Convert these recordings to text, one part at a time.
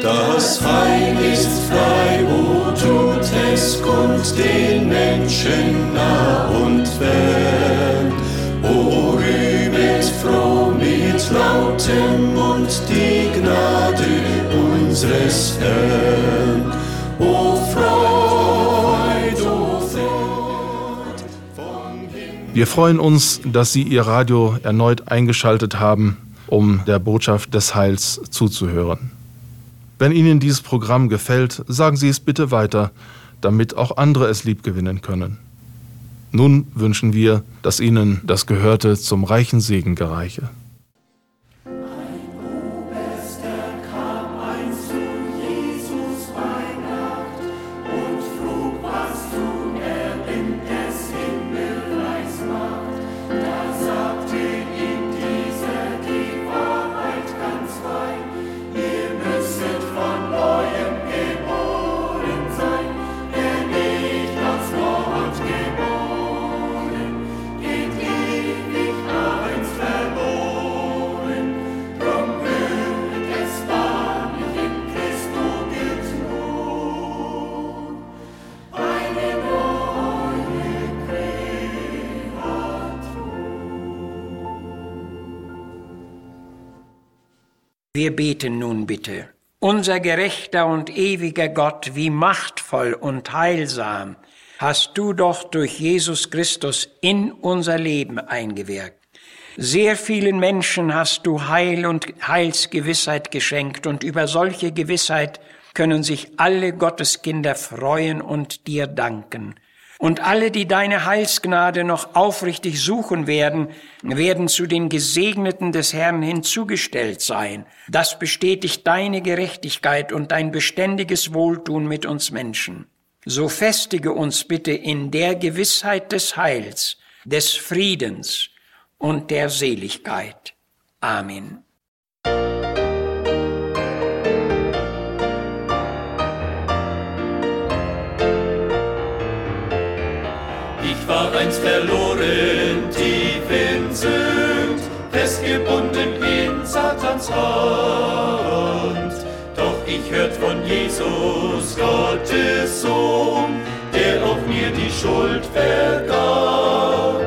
Das Heil ist frei, wo tut es kund den Menschen nah und fern. O rühmet froh mit lautem Mund die Gnade unseres Herrn. O Freud, o Freud vom. Wir freuen uns, dass Sie Ihr Radio erneut eingeschaltet haben, um der Botschaft des Heils zuzuhören. Wenn Ihnen dieses Programm gefällt, sagen Sie es bitte weiter, damit auch andere es liebgewinnen können. Nun wünschen wir, dass Ihnen das Gehörte zum reichen Segen gereiche. Wir beten nun bitte. Unser gerechter und ewiger Gott, wie machtvoll und heilsam hast du doch durch Jesus Christus in unser Leben eingewirkt. Sehr vielen Menschen hast du Heil und Heilsgewissheit geschenkt und über solche Gewissheit können sich alle Gotteskinder freuen und dir danken. Und alle, die deine Heilsgnade noch aufrichtig suchen werden, werden zu den Gesegneten des Herrn hinzugestellt sein. Das bestätigt deine Gerechtigkeit und dein beständiges Wohltun mit uns Menschen. So festige uns bitte in der Gewissheit des Heils, des Friedens und der Seligkeit. Amen. Sünd, festgebunden in Satans Hand. Doch ich hört von Jesus, Gottes Sohn, der auch mir die Schuld vergab.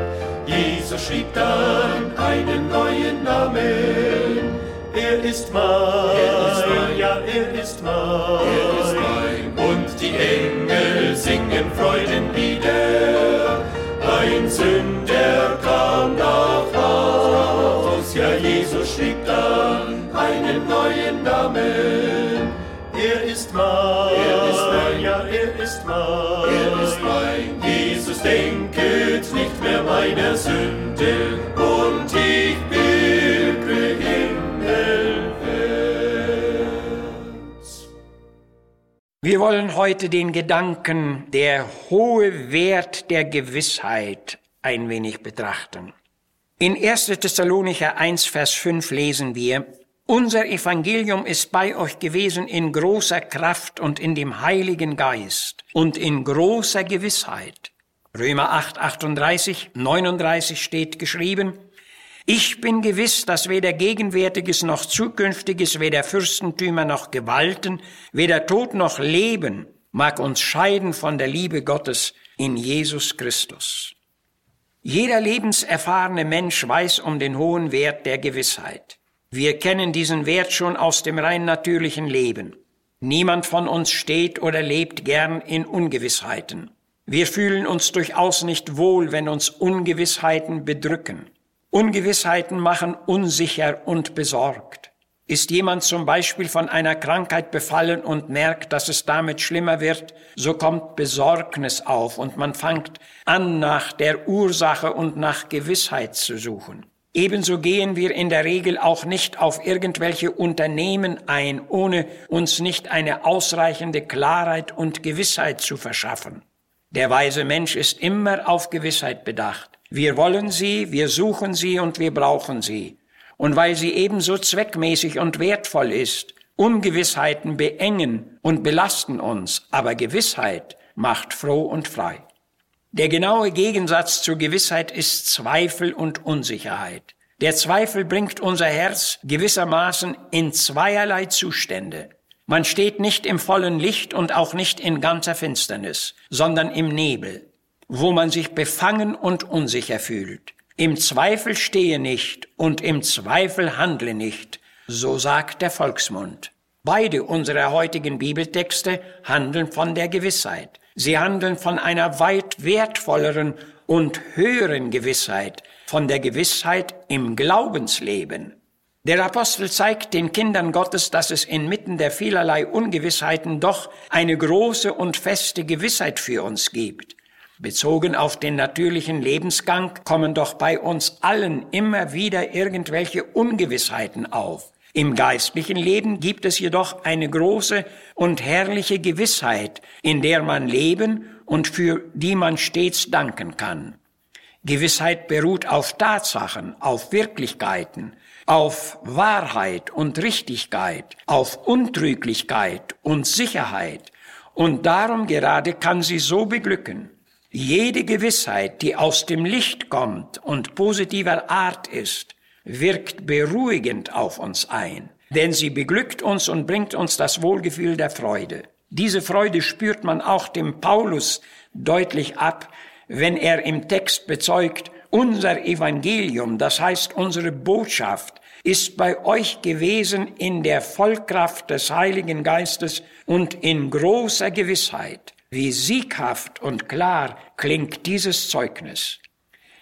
Jesus schrieb dann einen neuen Namen. Er ist mein, er ist mein ja, er ist mein. Er ist mein. Und die Engel singen Freudenlieder. Ein Sünder Schrieb dann einen neuen Namen. Er ist mein, er ist mein, ja, er ist mein. Er ist mein. Jesus denket nicht mehr meiner Sünde und ich pilgere himmelwärts. Wir wollen heute den Gedanken, der hohe Wert der Gewissheit, ein wenig betrachten. In 1. Thessalonicher 1, Vers 5 lesen wir, unser Evangelium ist bei euch gewesen in großer Kraft und in dem Heiligen Geist und in großer Gewissheit. Römer 8, 38, 39 steht geschrieben, ich bin gewiss, dass weder Gegenwärtiges noch Zukünftiges, weder Fürstentümer noch Gewalten, weder Tod noch Leben mag uns scheiden von der Liebe Gottes in Jesus Christus. Jeder lebenserfahrene Mensch weiß um den hohen Wert der Gewissheit. Wir kennen diesen Wert schon aus dem rein natürlichen Leben. Niemand von uns steht oder lebt gern in Ungewissheiten. Wir fühlen uns durchaus nicht wohl, wenn uns Ungewissheiten bedrücken. Ungewissheiten machen unsicher und besorgt. Ist jemand zum Beispiel von einer Krankheit befallen und merkt, dass es damit schlimmer wird, so kommt Besorgnis auf und man fängt an, nach der Ursache und nach Gewissheit zu suchen. Ebenso gehen wir in der Regel auch nicht auf irgendwelche Unternehmen ein, ohne uns nicht eine ausreichende Klarheit und Gewissheit zu verschaffen. Der weise Mensch ist immer auf Gewissheit bedacht. Wir wollen sie, wir suchen sie und wir brauchen sie. Und weil sie ebenso zweckmäßig und wertvoll ist, Ungewissheiten beengen und belasten uns, aber Gewissheit macht froh und frei. Der genaue Gegensatz zur Gewissheit ist Zweifel und Unsicherheit. Der Zweifel bringt unser Herz gewissermaßen in zweierlei Zustände. Man steht nicht im vollen Licht und auch nicht in ganzer Finsternis, sondern im Nebel, wo man sich befangen und unsicher fühlt. Im Zweifel stehe nicht und im Zweifel handle nicht, so sagt der Volksmund. Beide unserer heutigen Bibeltexte handeln von der Gewissheit. Sie handeln von einer weit wertvolleren und höheren Gewissheit, von der Gewissheit im Glaubensleben. Der Apostel zeigt den Kindern Gottes, dass es inmitten der vielerlei Ungewissheiten doch eine große und feste Gewissheit für uns gibt. Bezogen auf den natürlichen Lebensgang kommen doch bei uns allen immer wieder irgendwelche Ungewissheiten auf. Im geistlichen Leben gibt es jedoch eine große und herrliche Gewissheit, in der man leben und für die man stets danken kann. Gewissheit beruht auf Tatsachen, auf Wirklichkeiten, auf Wahrheit und Richtigkeit, auf Untrüglichkeit und Sicherheit. Und darum gerade kann sie so beglücken. Jede Gewissheit, die aus dem Licht kommt und positiver Art ist, wirkt beruhigend auf uns ein, denn sie beglückt uns und bringt uns das Wohlgefühl der Freude. Diese Freude spürt man auch dem Paulus deutlich ab, wenn er im Text bezeugt, unser Evangelium, das heißt unsere Botschaft, ist bei euch gewesen in der Vollkraft des Heiligen Geistes und in großer Gewissheit. Wie sieghaft und klar klingt dieses Zeugnis.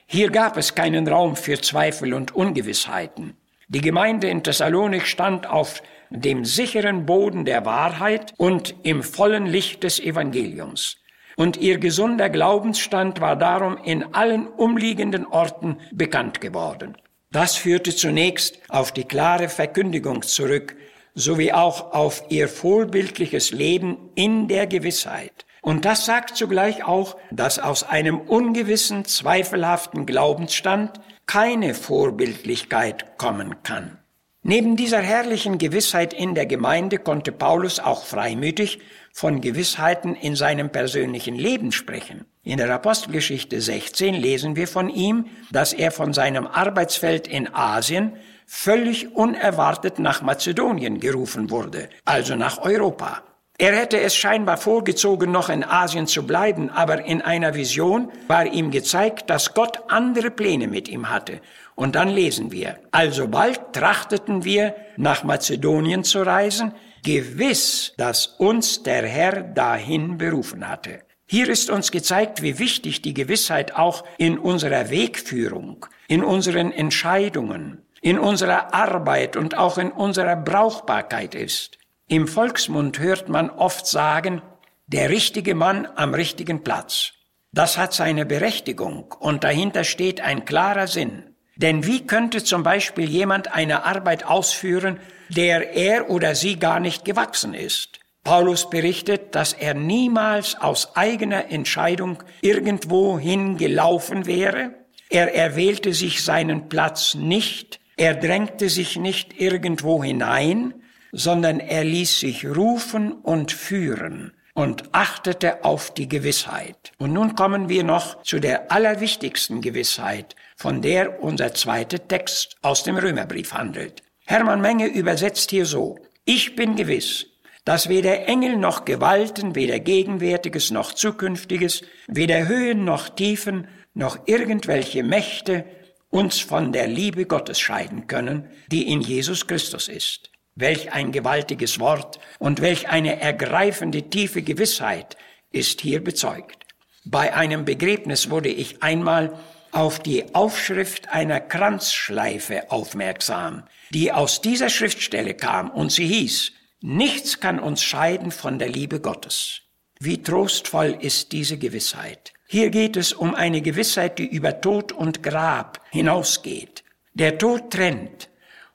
Hier gab es keinen Raum für Zweifel und Ungewissheiten. Die Gemeinde in Thessalonik stand auf dem sicheren Boden der Wahrheit und im vollen Licht des Evangeliums. Und ihr gesunder Glaubensstand war darum in allen umliegenden Orten bekannt geworden. Das führte zunächst auf die klare Verkündigung zurück, sowie auch auf ihr vorbildliches Leben in der Gewissheit, und das sagt zugleich auch, dass aus einem ungewissen, zweifelhaften Glaubensstand keine Vorbildlichkeit kommen kann. Neben dieser herrlichen Gewissheit in der Gemeinde konnte Paulus auch freimütig von Gewissheiten in seinem persönlichen Leben sprechen. In der Apostelgeschichte 16 lesen wir von ihm, dass er von seinem Arbeitsfeld in Asien völlig unerwartet nach Mazedonien gerufen wurde, also nach Europa. Er hätte es scheinbar vorgezogen, noch in Asien zu bleiben, aber in einer Vision war ihm gezeigt, dass Gott andere Pläne mit ihm hatte. Und dann lesen wir, alsobald trachteten wir, nach Mazedonien zu reisen, gewiss, dass uns der Herr dahin berufen hatte. Hier ist uns gezeigt, wie wichtig die Gewissheit auch in unserer Wegführung, in unseren Entscheidungen, in unserer Arbeit und auch in unserer Brauchbarkeit ist. Im Volksmund hört man oft sagen, der richtige Mann am richtigen Platz. Das hat seine Berechtigung und dahinter steht ein klarer Sinn. Denn wie könnte zum Beispiel jemand eine Arbeit ausführen, der er oder sie gar nicht gewachsen ist? Paulus berichtet, dass er niemals aus eigener Entscheidung irgendwo hingelaufen wäre. Er erwählte sich seinen Platz nicht, er drängte sich nicht irgendwo hinein, sondern er ließ sich rufen und führen und achtete auf die Gewissheit. Und nun kommen wir noch zu der allerwichtigsten Gewissheit, von der unser zweiter Text aus dem Römerbrief handelt. Hermann Menge übersetzt hier so, ich bin gewiss, dass weder Engel noch Gewalten, weder Gegenwärtiges noch Zukünftiges, weder Höhen noch Tiefen, noch irgendwelche Mächte uns von der Liebe Gottes scheiden können, die in Jesus Christus ist. Welch ein gewaltiges Wort und welch eine ergreifende tiefe Gewissheit ist hier bezeugt. Bei einem Begräbnis wurde ich einmal auf die Aufschrift einer Kranzschleife aufmerksam, die aus dieser Schriftstelle kam und sie hieß, Nichts kann uns scheiden von der Liebe Gottes. Wie trostvoll ist diese Gewissheit. Hier geht es um eine Gewissheit, die über Tod und Grab hinausgeht. Der Tod trennt,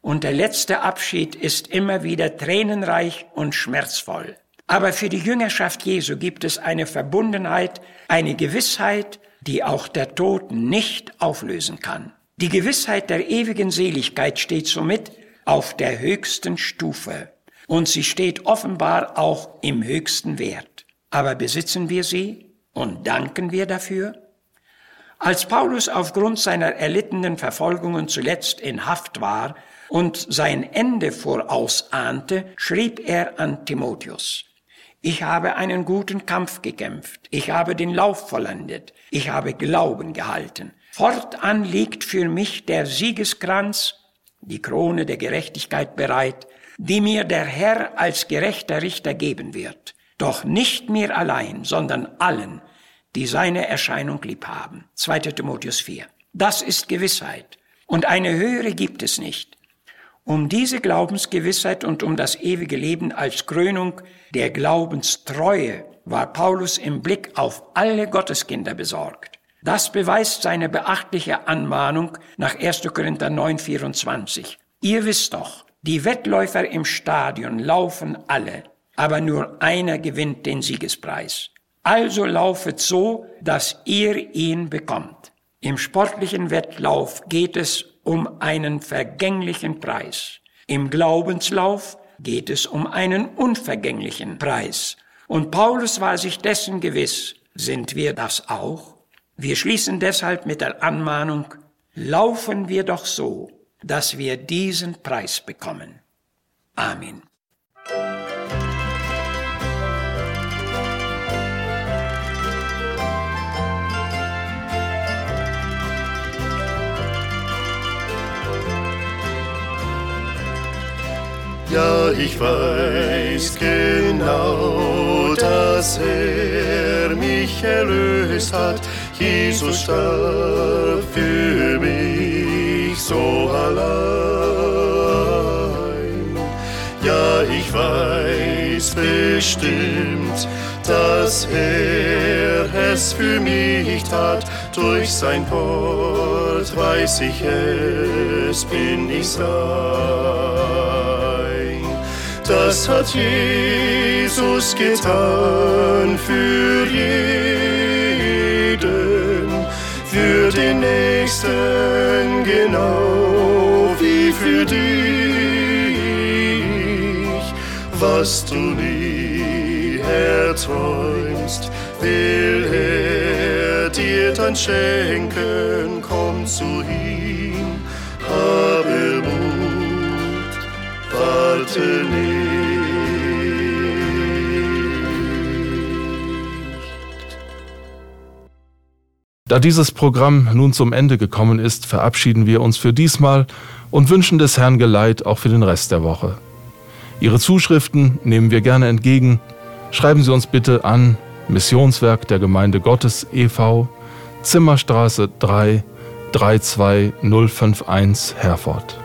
und der letzte Abschied ist immer wieder tränenreich und schmerzvoll. Aber für die Jüngerschaft Jesu gibt es eine Verbundenheit, eine Gewissheit, die auch der Tod nicht auflösen kann. Die Gewissheit der ewigen Seligkeit steht somit auf der höchsten Stufe und sie steht offenbar auch im höchsten Wert. Aber besitzen wir sie und danken wir dafür? Als Paulus aufgrund seiner erlittenen Verfolgungen zuletzt in Haft war und sein Ende vorausahnte, schrieb er an Timotheus. Ich habe einen guten Kampf gekämpft, ich habe den Lauf vollendet, ich habe Glauben gehalten. Fortan liegt für mich der Siegeskranz, die Krone der Gerechtigkeit bereit, die mir der Herr als gerechter Richter geben wird. Doch nicht mir allein, sondern allen, die seine Erscheinung lieb haben. 2. Timotheus 4. Das ist Gewissheit. Und eine höhere gibt es nicht. Um diese Glaubensgewissheit und um das ewige Leben als Krönung der Glaubenstreue war Paulus im Blick auf alle Gotteskinder besorgt. Das beweist seine beachtliche Anmahnung nach 1. Korinther 9, 24. Ihr wisst doch, die Wettläufer im Stadion laufen alle, aber nur einer gewinnt den Siegespreis. Also laufet so, dass ihr ihn bekommt. Im sportlichen Wettlauf geht es um einen vergänglichen Preis. Im Glaubenslauf geht es um einen unvergänglichen Preis. Und Paulus war sich dessen gewiss. Sind wir das auch? Wir schließen deshalb mit der Anmahnung, laufen wir doch so, dass wir diesen Preis bekommen. Amen. Ja, ich weiß genau, dass er mich erlöst hat. Jesus starb für mich so allein. Ja, ich weiß bestimmt, dass er es für mich tat. Durch sein Wort weiß ich es, bin ich sein das hat Jesus getan für jeden, für den Nächsten genau wie für dich. Was du nie erträumst, will er dir dann schenken, komm zu ihm, habe Mut, warte nicht. Da dieses Programm nun zum Ende gekommen ist, verabschieden wir uns für diesmal und wünschen des Herrn Geleit auch für den Rest der Woche. Ihre Zuschriften nehmen wir gerne entgegen. Schreiben Sie uns bitte an Missionswerk der Gemeinde Gottes e.V., Zimmerstraße 3, 32051 Herford.